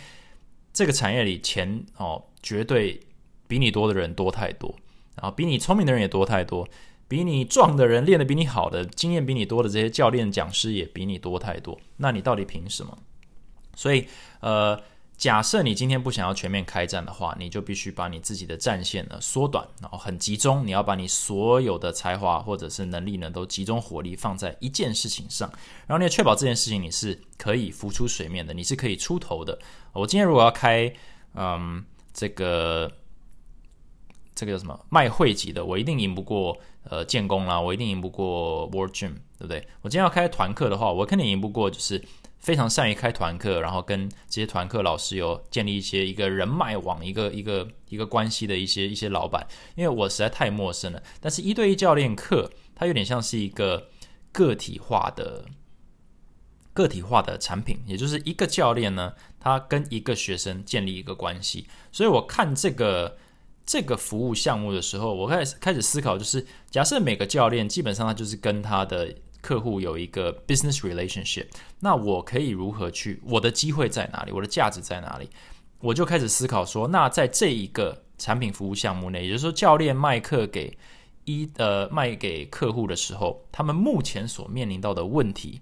这个产业里钱哦绝对比你多的人多太多，然后比你聪明的人也多太多。比你壮的人练得比你好的经验比你多的这些教练讲师也比你多太多，那你到底凭什么？所以，呃，假设你今天不想要全面开战的话，你就必须把你自己的战线呢缩短，然后很集中，你要把你所有的才华或者是能力呢都集中火力放在一件事情上，然后你要确保这件事情你是可以浮出水面的，你是可以出头的。我今天如果要开，嗯，这个。这个叫什么卖会籍的，我一定赢不过呃建工啦，我一定赢不过 World Gym，对不对？我今天要开团课的话，我肯定赢不过就是非常善于开团课，然后跟这些团课老师有建立一些一个人脉网，一个一个一个关系的一些一些老板，因为我实在太陌生了。但是一对一教练课，它有点像是一个个体化的个体化的产品，也就是一个教练呢，他跟一个学生建立一个关系，所以我看这个。这个服务项目的时候，我开始开始思考，就是假设每个教练基本上他就是跟他的客户有一个 business relationship，那我可以如何去？我的机会在哪里？我的价值在哪里？我就开始思考说，那在这一个产品服务项目内，也就是说，教练卖课给一呃卖给客户的时候，他们目前所面临到的问题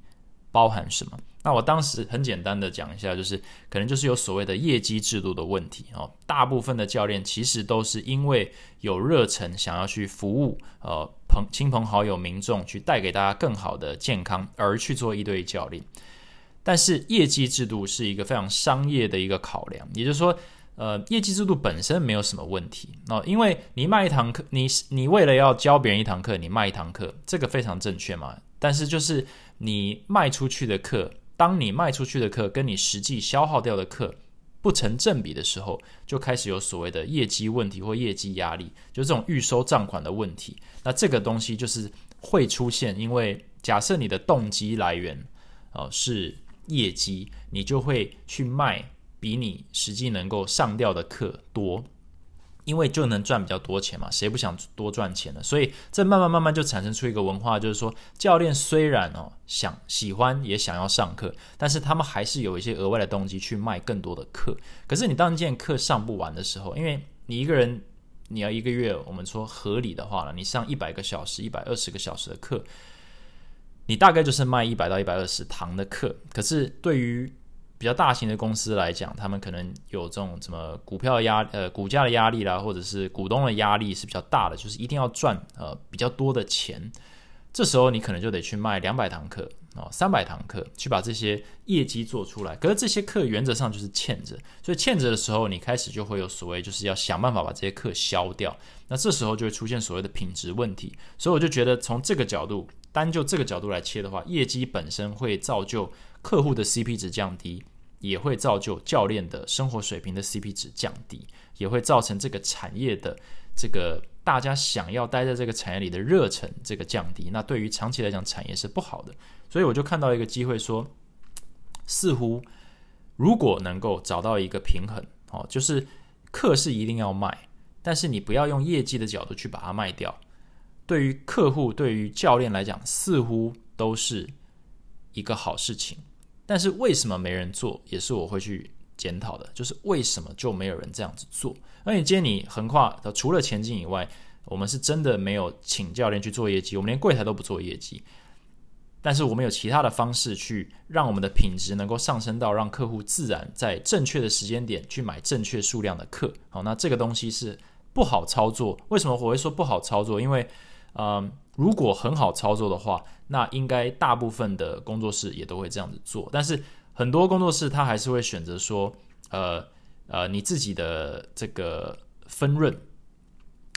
包含什么？那我当时很简单的讲一下，就是可能就是有所谓的业绩制度的问题哦。大部分的教练其实都是因为有热忱，想要去服务呃朋亲朋好友、民众，去带给大家更好的健康而去做一对一教练。但是业绩制度是一个非常商业的一个考量，也就是说，呃，业绩制度本身没有什么问题哦，因为你卖一堂课，你你为了要教别人一堂课，你卖一堂课，这个非常正确嘛。但是就是你卖出去的课。当你卖出去的课跟你实际消耗掉的课不成正比的时候，就开始有所谓的业绩问题或业绩压力，就这种预收账款的问题。那这个东西就是会出现，因为假设你的动机来源哦是业绩，你就会去卖比你实际能够上掉的课多。因为就能赚比较多钱嘛，谁不想多赚钱呢？所以这慢慢慢慢就产生出一个文化，就是说教练虽然哦想喜欢也想要上课，但是他们还是有一些额外的动机去卖更多的课。可是你当这件课上不完的时候，因为你一个人你要一个月，我们说合理的话了，你上一百个小时、一百二十个小时的课，你大概就是卖一百到一百二十堂的课。可是对于比较大型的公司来讲，他们可能有这种什么股票压呃股价的压力啦，或者是股东的压力是比较大的，就是一定要赚呃比较多的钱。这时候你可能就得去卖两百堂课哦，三百堂课，去把这些业绩做出来。可是这些课原则上就是欠着，所以欠着的时候，你开始就会有所谓就是要想办法把这些课消掉。那这时候就会出现所谓的品质问题。所以我就觉得从这个角度，单就这个角度来切的话，业绩本身会造就客户的 CP 值降低。也会造就教练的生活水平的 CP 值降低，也会造成这个产业的这个大家想要待在这个产业里的热忱这个降低。那对于长期来讲，产业是不好的。所以我就看到一个机会，说似乎如果能够找到一个平衡，哦，就是课是一定要卖，但是你不要用业绩的角度去把它卖掉。对于客户，对于教练来讲，似乎都是一个好事情。但是为什么没人做，也是我会去检讨的。就是为什么就没有人这样子做？而且今天你横跨除了前进以外，我们是真的没有请教练去做业绩，我们连柜台都不做业绩。但是我们有其他的方式去让我们的品质能够上升到让客户自然在正确的时间点去买正确数量的课。好，那这个东西是不好操作。为什么我会说不好操作？因为，嗯。如果很好操作的话，那应该大部分的工作室也都会这样子做。但是很多工作室他还是会选择说，呃呃，你自己的这个分润，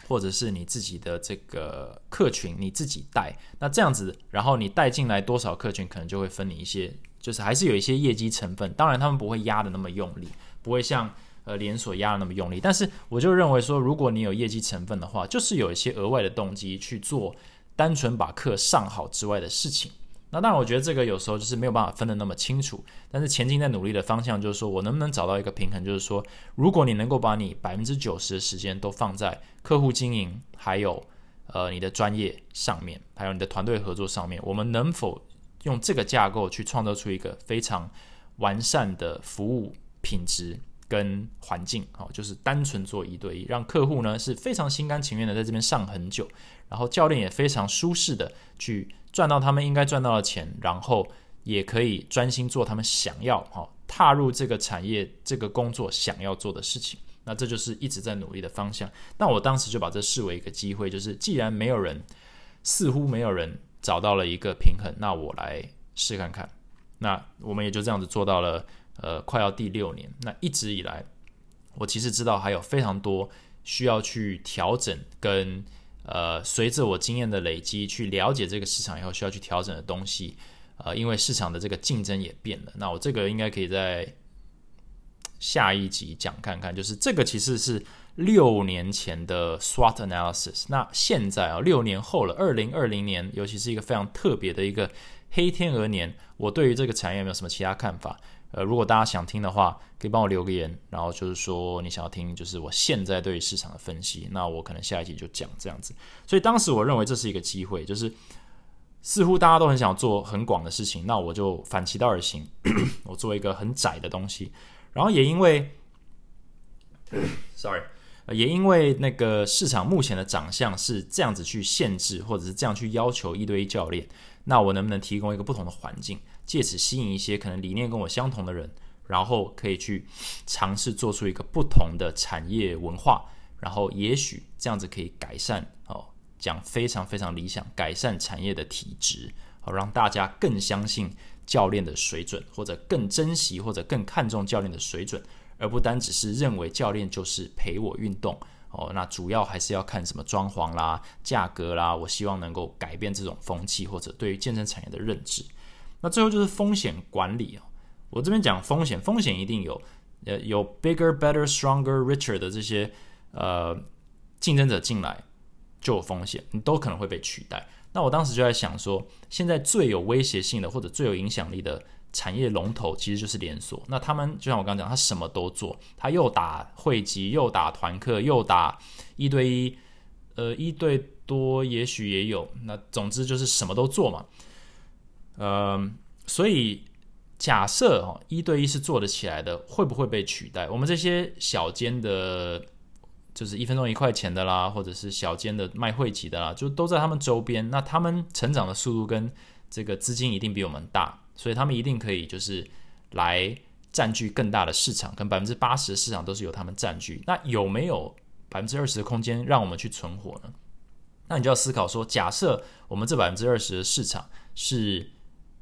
或者是你自己的这个客群你自己带。那这样子，然后你带进来多少客群，可能就会分你一些，就是还是有一些业绩成分。当然，他们不会压的那么用力，不会像。呃，连锁压的那么用力，但是我就认为说，如果你有业绩成分的话，就是有一些额外的动机去做单纯把课上好之外的事情。那当然，我觉得这个有时候就是没有办法分得那么清楚。但是前进在努力的方向就是说我能不能找到一个平衡，就是说，如果你能够把你百分之九十的时间都放在客户经营，还有呃你的专业上面，还有你的团队合作上面，我们能否用这个架构去创造出一个非常完善的服务品质？跟环境，哦，就是单纯做一对一，让客户呢是非常心甘情愿的在这边上很久，然后教练也非常舒适的去赚到他们应该赚到的钱，然后也可以专心做他们想要，哦，踏入这个产业这个工作想要做的事情。那这就是一直在努力的方向。那我当时就把这视为一个机会，就是既然没有人，似乎没有人找到了一个平衡，那我来试看看。那我们也就这样子做到了。呃，快要第六年，那一直以来，我其实知道还有非常多需要去调整，跟呃，随着我经验的累积，去了解这个市场以后需要去调整的东西，呃，因为市场的这个竞争也变了。那我这个应该可以在下一集讲看看，就是这个其实是六年前的 SWOT analysis，那现在啊，六年后了，二零二零年，尤其是一个非常特别的一个。黑天鹅年，我对于这个产业有没有什么其他看法？呃，如果大家想听的话，可以帮我留个言，然后就是说你想要听，就是我现在对于市场的分析，那我可能下一集就讲这样子。所以当时我认为这是一个机会，就是似乎大家都很想做很广的事情，那我就反其道而行，我做一个很窄的东西。然后也因为，sorry，也因为那个市场目前的长相是这样子去限制，或者是这样去要求一堆教练，那我能不能提供一个不同的环境？借此吸引一些可能理念跟我相同的人，然后可以去尝试做出一个不同的产业文化，然后也许这样子可以改善哦，讲非常非常理想，改善产业的体质，好让大家更相信教练的水准，或者更珍惜或者更看重教练的水准，而不单只是认为教练就是陪我运动哦。那主要还是要看什么装潢啦、价格啦，我希望能够改变这种风气，或者对于健身产业的认知。那最后就是风险管理啊，我这边讲风险，风险一定有，呃，有 bigger, better, stronger, richer 的这些呃竞争者进来就有风险，你都可能会被取代。那我当时就在想说，现在最有威胁性的或者最有影响力的产业龙头其实就是连锁。那他们就像我刚刚讲，他什么都做，他又打会籍，又打团课，又打一对一，呃，一对多也许也有。那总之就是什么都做嘛。呃，所以假设哦，一对一是做得起来的，会不会被取代？我们这些小间的，就是一分钟一块钱的啦，或者是小间的卖会籍的啦，就都在他们周边。那他们成长的速度跟这个资金一定比我们大，所以他们一定可以就是来占据更大的市场，跟百分之八十的市场都是由他们占据。那有没有百分之二十的空间让我们去存活呢？那你就要思考说，假设我们这百分之二十的市场是。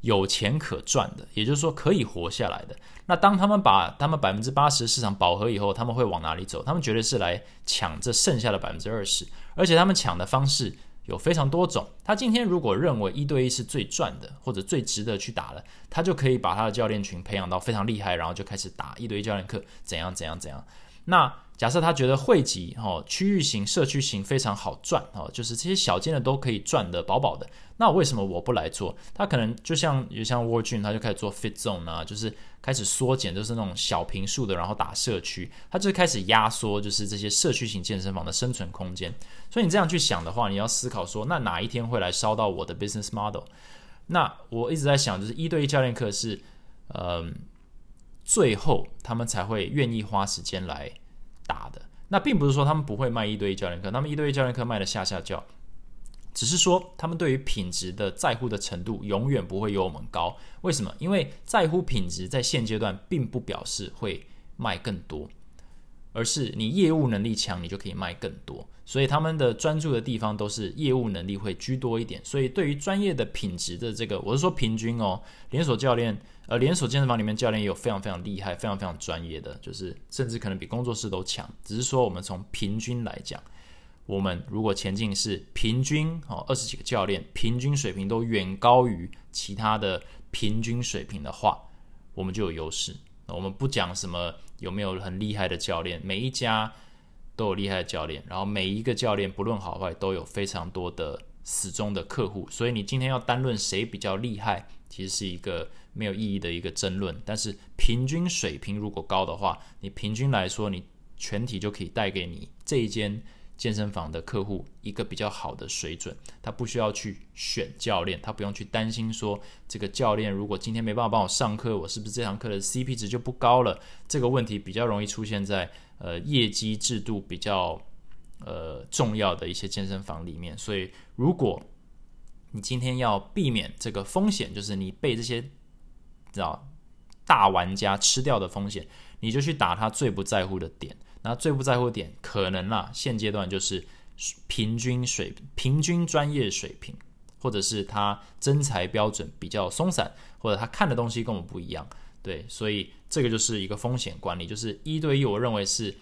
有钱可赚的，也就是说可以活下来的。那当他们把他们百分之八十的市场饱和以后，他们会往哪里走？他们绝对是来抢这剩下的百分之二十，而且他们抢的方式有非常多种。他今天如果认为一对一是最赚的，或者最值得去打的，他就可以把他的教练群培养到非常厉害，然后就开始打一对一教练课，怎样怎样怎样。那假设他觉得汇集哦，区域型、社区型非常好赚哦，就是这些小间的都可以赚得饱饱的。那为什么我不来做？他可能就像也像 w a r g i n 他就开始做 Fit Zone 啊，就是开始缩减，就是那种小平数的，然后打社区，他就开始压缩，就是这些社区型健身房的生存空间。所以你这样去想的话，你要思考说，那哪一天会来烧到我的 business model？那我一直在想，就是一对一教练课是，嗯，最后他们才会愿意花时间来打的。那并不是说他们不会卖一对一教练课，他们一对一教练课卖的下下叫。只是说，他们对于品质的在乎的程度永远不会有我们高。为什么？因为在乎品质，在现阶段并不表示会卖更多，而是你业务能力强，你就可以卖更多。所以他们的专注的地方都是业务能力会居多一点。所以对于专业的品质的这个，我是说平均哦，连锁教练，呃，连锁健身房里面教练也有非常非常厉害、非常非常专业的，就是甚至可能比工作室都强。只是说我们从平均来讲。我们如果前进是平均哦，二十几个教练平均水平都远高于其他的平均水平的话，我们就有优势。我们不讲什么有没有很厉害的教练，每一家都有厉害的教练，然后每一个教练不论好坏都有非常多的死忠的客户。所以你今天要单论谁比较厉害，其实是一个没有意义的一个争论。但是平均水平如果高的话，你平均来说，你全体就可以带给你这一间。健身房的客户一个比较好的水准，他不需要去选教练，他不用去担心说这个教练如果今天没办法帮我上课，我是不是这堂课的 CP 值就不高了？这个问题比较容易出现在呃业绩制度比较呃重要的一些健身房里面。所以，如果你今天要避免这个风险，就是你被这些知道大玩家吃掉的风险，你就去打他最不在乎的点。那最不在乎点，可能啦，现阶段就是平均水平均专业水平，或者是他真才标准比较松散，或者他看的东西跟我们不一样，对，所以这个就是一个风险管理，就是一对一，我认为是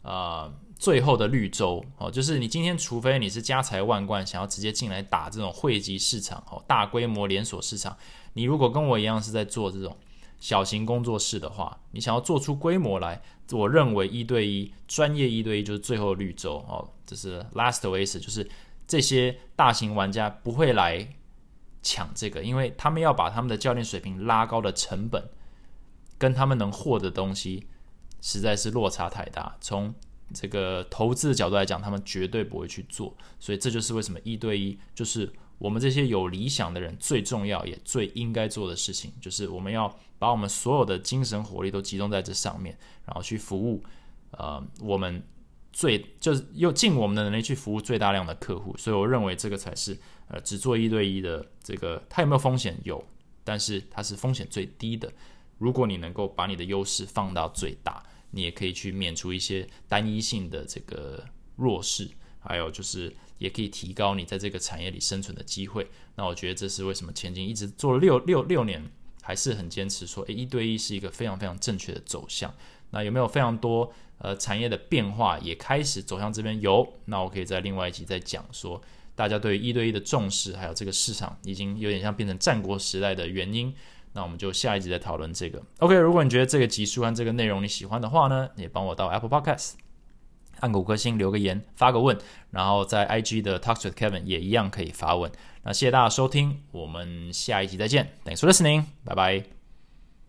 呃最后的绿洲哦，就是你今天除非你是家财万贯，想要直接进来打这种汇集市场哦，大规模连锁市场，你如果跟我一样是在做这种。小型工作室的话，你想要做出规模来，我认为一对一专业一对一就是最后绿洲哦，这是 last ways，就是这些大型玩家不会来抢这个，因为他们要把他们的教练水平拉高的成本，跟他们能获得东西实在是落差太大。从这个投资的角度来讲，他们绝对不会去做。所以这就是为什么一对一就是我们这些有理想的人最重要也最应该做的事情，就是我们要把我们所有的精神火力都集中在这上面，然后去服务呃我们最就是用尽我们的能力去服务最大量的客户。所以我认为这个才是。呃，只做一对一的这个，它有没有风险？有，但是它是风险最低的。如果你能够把你的优势放到最大，你也可以去免除一些单一性的这个弱势，还有就是也可以提高你在这个产业里生存的机会。那我觉得这是为什么前进一直做了六六六年，还是很坚持说，诶，一对一是一个非常非常正确的走向。那有没有非常多呃产业的变化也开始走向这边？有，那我可以在另外一集再讲说。大家对一对一的重视，还有这个市场已经有点像变成战国时代的原因，那我们就下一集再讨论这个。OK，如果你觉得这个集数和这个内容你喜欢的话呢，也帮我到 Apple Podcast 按个五颗星，留个言，发个问，然后在 IG 的 Talks with Kevin 也一样可以发问。那谢谢大家收听，我们下一集再见，Thanks for listening，拜拜。